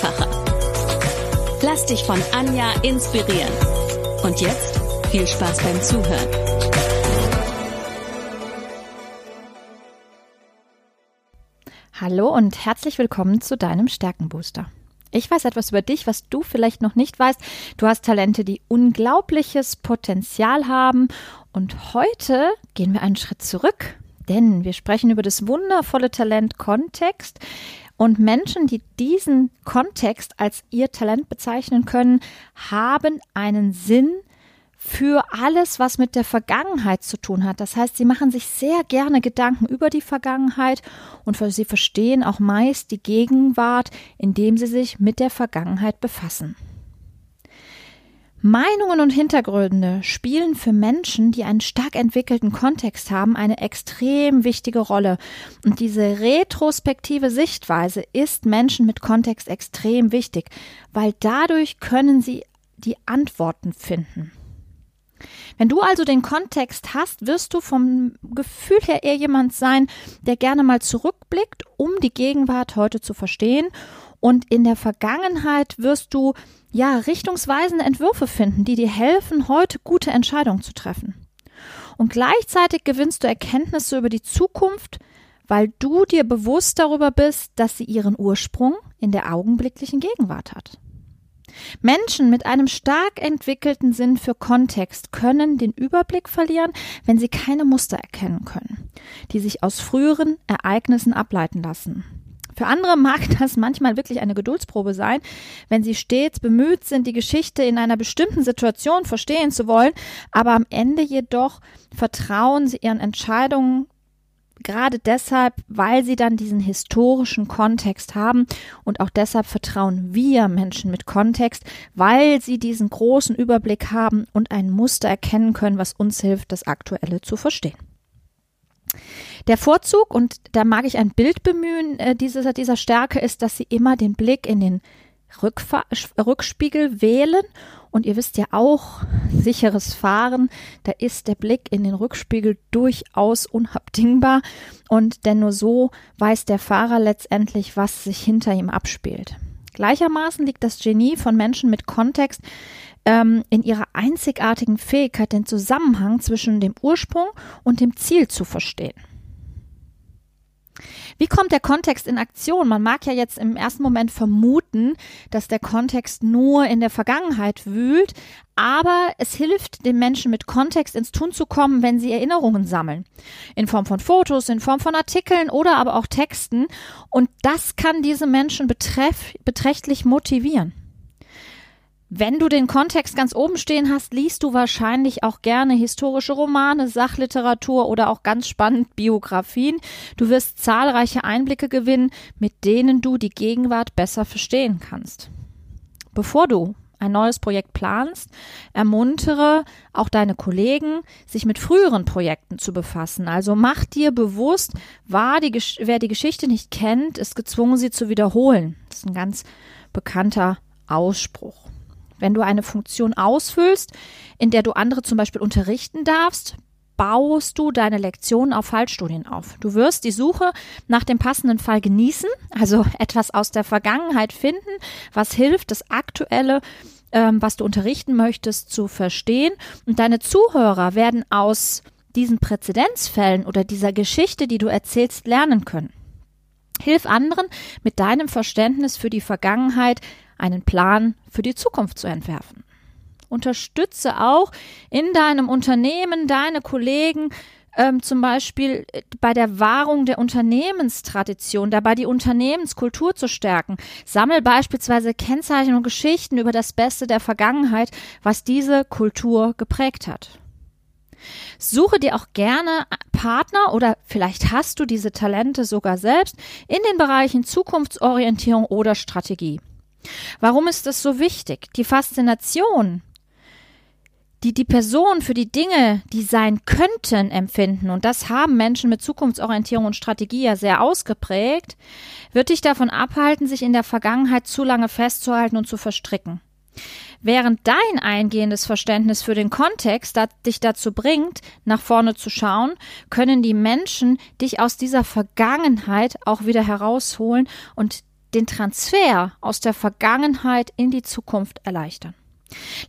einfacher. Lass dich von Anja inspirieren. Und jetzt viel Spaß beim Zuhören. Hallo und herzlich willkommen zu deinem Stärkenbooster. Ich weiß etwas über dich, was du vielleicht noch nicht weißt. Du hast Talente, die unglaubliches Potenzial haben. Und heute gehen wir einen Schritt zurück denn wir sprechen über das wundervolle Talent Kontext. Und Menschen, die diesen Kontext als ihr Talent bezeichnen können, haben einen Sinn für alles, was mit der Vergangenheit zu tun hat. Das heißt, sie machen sich sehr gerne Gedanken über die Vergangenheit und sie verstehen auch meist die Gegenwart, indem sie sich mit der Vergangenheit befassen. Meinungen und Hintergründe spielen für Menschen, die einen stark entwickelten Kontext haben, eine extrem wichtige Rolle. Und diese retrospektive Sichtweise ist Menschen mit Kontext extrem wichtig, weil dadurch können sie die Antworten finden. Wenn du also den Kontext hast, wirst du vom Gefühl her eher jemand sein, der gerne mal zurückblickt, um die Gegenwart heute zu verstehen. Und in der Vergangenheit wirst du ja, richtungsweisende Entwürfe finden, die dir helfen, heute gute Entscheidungen zu treffen. Und gleichzeitig gewinnst du Erkenntnisse über die Zukunft, weil du dir bewusst darüber bist, dass sie ihren Ursprung in der augenblicklichen Gegenwart hat. Menschen mit einem stark entwickelten Sinn für Kontext können den Überblick verlieren, wenn sie keine Muster erkennen können, die sich aus früheren Ereignissen ableiten lassen. Für andere mag das manchmal wirklich eine Geduldsprobe sein, wenn sie stets bemüht sind, die Geschichte in einer bestimmten Situation verstehen zu wollen, aber am Ende jedoch vertrauen sie ihren Entscheidungen gerade deshalb, weil sie dann diesen historischen Kontext haben und auch deshalb vertrauen wir Menschen mit Kontext, weil sie diesen großen Überblick haben und ein Muster erkennen können, was uns hilft, das Aktuelle zu verstehen. Der Vorzug, und da mag ich ein Bild bemühen, äh, dieser, dieser Stärke ist, dass sie immer den Blick in den Rückfahr Rückspiegel wählen. Und ihr wisst ja auch, sicheres Fahren, da ist der Blick in den Rückspiegel durchaus unabdingbar. Und denn nur so weiß der Fahrer letztendlich, was sich hinter ihm abspielt. Gleichermaßen liegt das Genie von Menschen mit Kontext ähm, in ihrer einzigartigen Fähigkeit, den Zusammenhang zwischen dem Ursprung und dem Ziel zu verstehen. Wie kommt der Kontext in Aktion? Man mag ja jetzt im ersten Moment vermuten, dass der Kontext nur in der Vergangenheit wühlt, aber es hilft den Menschen mit Kontext ins Tun zu kommen, wenn sie Erinnerungen sammeln. In Form von Fotos, in Form von Artikeln oder aber auch Texten. Und das kann diese Menschen betreff, beträchtlich motivieren. Wenn du den Kontext ganz oben stehen hast, liest du wahrscheinlich auch gerne historische Romane, Sachliteratur oder auch ganz spannend Biografien. Du wirst zahlreiche Einblicke gewinnen, mit denen du die Gegenwart besser verstehen kannst. Bevor du ein neues Projekt planst, ermuntere auch deine Kollegen, sich mit früheren Projekten zu befassen. Also mach dir bewusst, die, wer die Geschichte nicht kennt, ist gezwungen, sie zu wiederholen. Das ist ein ganz bekannter Ausspruch. Wenn du eine Funktion ausfüllst, in der du andere zum Beispiel unterrichten darfst, baust du deine Lektionen auf Fallstudien auf. Du wirst die Suche nach dem passenden Fall genießen, also etwas aus der Vergangenheit finden, was hilft, das aktuelle, ähm, was du unterrichten möchtest, zu verstehen. Und deine Zuhörer werden aus diesen Präzedenzfällen oder dieser Geschichte, die du erzählst, lernen können. Hilf anderen mit deinem Verständnis für die Vergangenheit einen Plan für die Zukunft zu entwerfen. Unterstütze auch in deinem Unternehmen deine Kollegen, ähm, zum Beispiel äh, bei der Wahrung der Unternehmenstradition, dabei die Unternehmenskultur zu stärken. Sammel beispielsweise Kennzeichen und Geschichten über das Beste der Vergangenheit, was diese Kultur geprägt hat. Suche dir auch gerne Partner oder vielleicht hast du diese Talente sogar selbst in den Bereichen Zukunftsorientierung oder Strategie. Warum ist das so wichtig? Die Faszination, die die Person für die Dinge, die sein könnten, empfinden, und das haben Menschen mit Zukunftsorientierung und Strategie ja sehr ausgeprägt, wird dich davon abhalten, sich in der Vergangenheit zu lange festzuhalten und zu verstricken. Während dein eingehendes Verständnis für den Kontext dich dazu bringt, nach vorne zu schauen, können die Menschen dich aus dieser Vergangenheit auch wieder herausholen und den Transfer aus der Vergangenheit in die Zukunft erleichtern.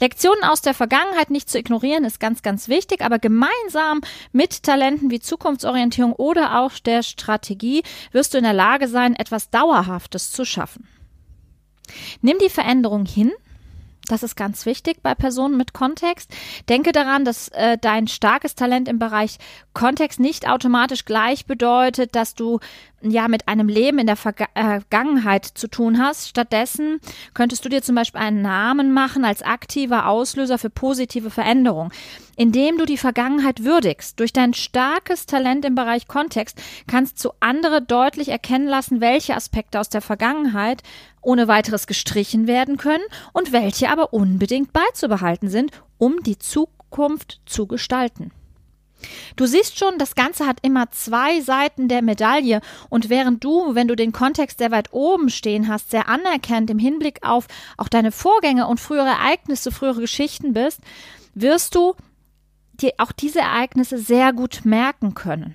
Lektionen aus der Vergangenheit nicht zu ignorieren ist ganz, ganz wichtig, aber gemeinsam mit Talenten wie Zukunftsorientierung oder auch der Strategie wirst du in der Lage sein, etwas Dauerhaftes zu schaffen. Nimm die Veränderung hin das ist ganz wichtig bei Personen mit Kontext. Denke daran, dass äh, dein starkes Talent im Bereich Kontext nicht automatisch gleich bedeutet, dass du ja mit einem Leben in der Vergangenheit zu tun hast. Stattdessen könntest du dir zum Beispiel einen Namen machen als aktiver Auslöser für positive Veränderung. Indem du die Vergangenheit würdigst, durch dein starkes Talent im Bereich Kontext, kannst du andere deutlich erkennen lassen, welche Aspekte aus der Vergangenheit ohne weiteres gestrichen werden können und welche aber unbedingt beizubehalten sind, um die Zukunft zu gestalten. Du siehst schon, das Ganze hat immer zwei Seiten der Medaille und während du, wenn du den Kontext sehr weit oben stehen hast, sehr anerkennt im Hinblick auf auch deine Vorgänge und frühere Ereignisse, frühere Geschichten bist, wirst du dir auch diese Ereignisse sehr gut merken können.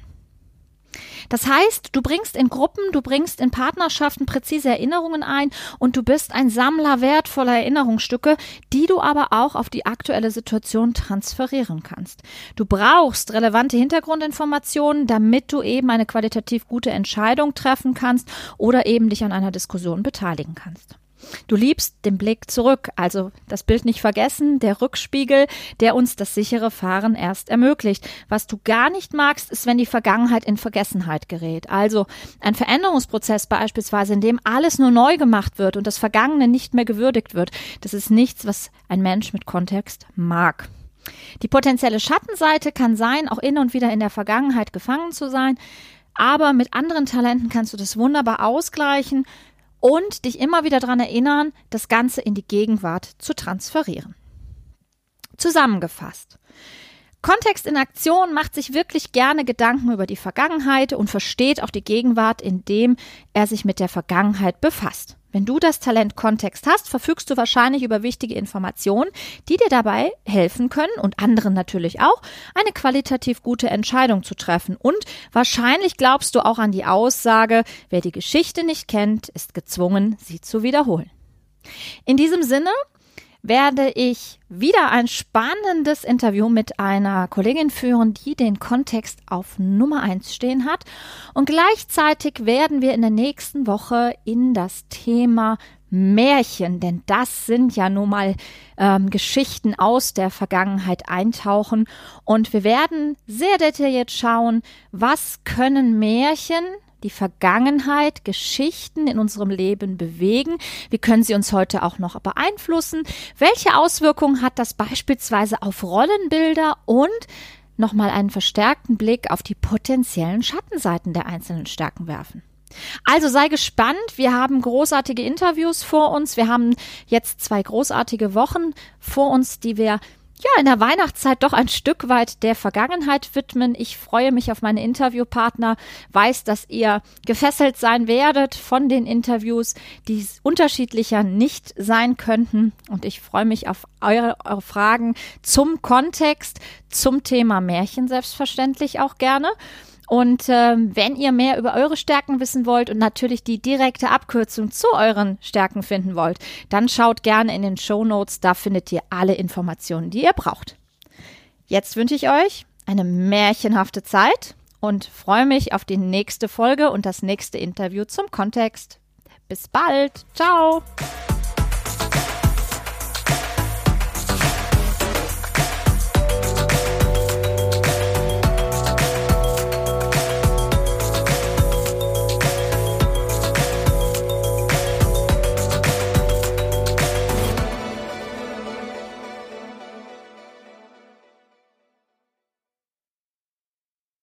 Das heißt, du bringst in Gruppen, du bringst in Partnerschaften präzise Erinnerungen ein und du bist ein Sammler wertvoller Erinnerungsstücke, die du aber auch auf die aktuelle Situation transferieren kannst. Du brauchst relevante Hintergrundinformationen, damit du eben eine qualitativ gute Entscheidung treffen kannst oder eben dich an einer Diskussion beteiligen kannst. Du liebst den Blick zurück, also das Bild nicht vergessen, der Rückspiegel, der uns das sichere Fahren erst ermöglicht. Was du gar nicht magst, ist, wenn die Vergangenheit in Vergessenheit gerät. Also ein Veränderungsprozess beispielsweise, in dem alles nur neu gemacht wird und das Vergangene nicht mehr gewürdigt wird, das ist nichts, was ein Mensch mit Kontext mag. Die potenzielle Schattenseite kann sein, auch in und wieder in der Vergangenheit gefangen zu sein, aber mit anderen Talenten kannst du das wunderbar ausgleichen, und dich immer wieder daran erinnern, das Ganze in die Gegenwart zu transferieren. Zusammengefasst. Kontext in Aktion macht sich wirklich gerne Gedanken über die Vergangenheit und versteht auch die Gegenwart, indem er sich mit der Vergangenheit befasst. Wenn du das Talent Kontext hast, verfügst du wahrscheinlich über wichtige Informationen, die dir dabei helfen können und anderen natürlich auch, eine qualitativ gute Entscheidung zu treffen. Und wahrscheinlich glaubst du auch an die Aussage, wer die Geschichte nicht kennt, ist gezwungen, sie zu wiederholen. In diesem Sinne werde ich wieder ein spannendes Interview mit einer Kollegin führen, die den Kontext auf Nummer eins stehen hat. Und gleichzeitig werden wir in der nächsten Woche in das Thema Märchen, denn das sind ja nun mal ähm, Geschichten aus der Vergangenheit eintauchen. Und wir werden sehr detailliert schauen, was können Märchen die Vergangenheit, Geschichten in unserem Leben bewegen? Wie können sie uns heute auch noch beeinflussen? Welche Auswirkungen hat das beispielsweise auf Rollenbilder und nochmal einen verstärkten Blick auf die potenziellen Schattenseiten der einzelnen Stärken werfen? Also sei gespannt. Wir haben großartige Interviews vor uns. Wir haben jetzt zwei großartige Wochen vor uns, die wir ja, in der Weihnachtszeit doch ein Stück weit der Vergangenheit widmen. Ich freue mich auf meine Interviewpartner, weiß, dass ihr gefesselt sein werdet von den Interviews, die unterschiedlicher nicht sein könnten. Und ich freue mich auf eure, eure Fragen zum Kontext, zum Thema Märchen selbstverständlich auch gerne. Und äh, wenn ihr mehr über eure Stärken wissen wollt und natürlich die direkte Abkürzung zu euren Stärken finden wollt, dann schaut gerne in den Show Notes, da findet ihr alle Informationen, die ihr braucht. Jetzt wünsche ich euch eine märchenhafte Zeit und freue mich auf die nächste Folge und das nächste Interview zum Kontext. Bis bald. Ciao.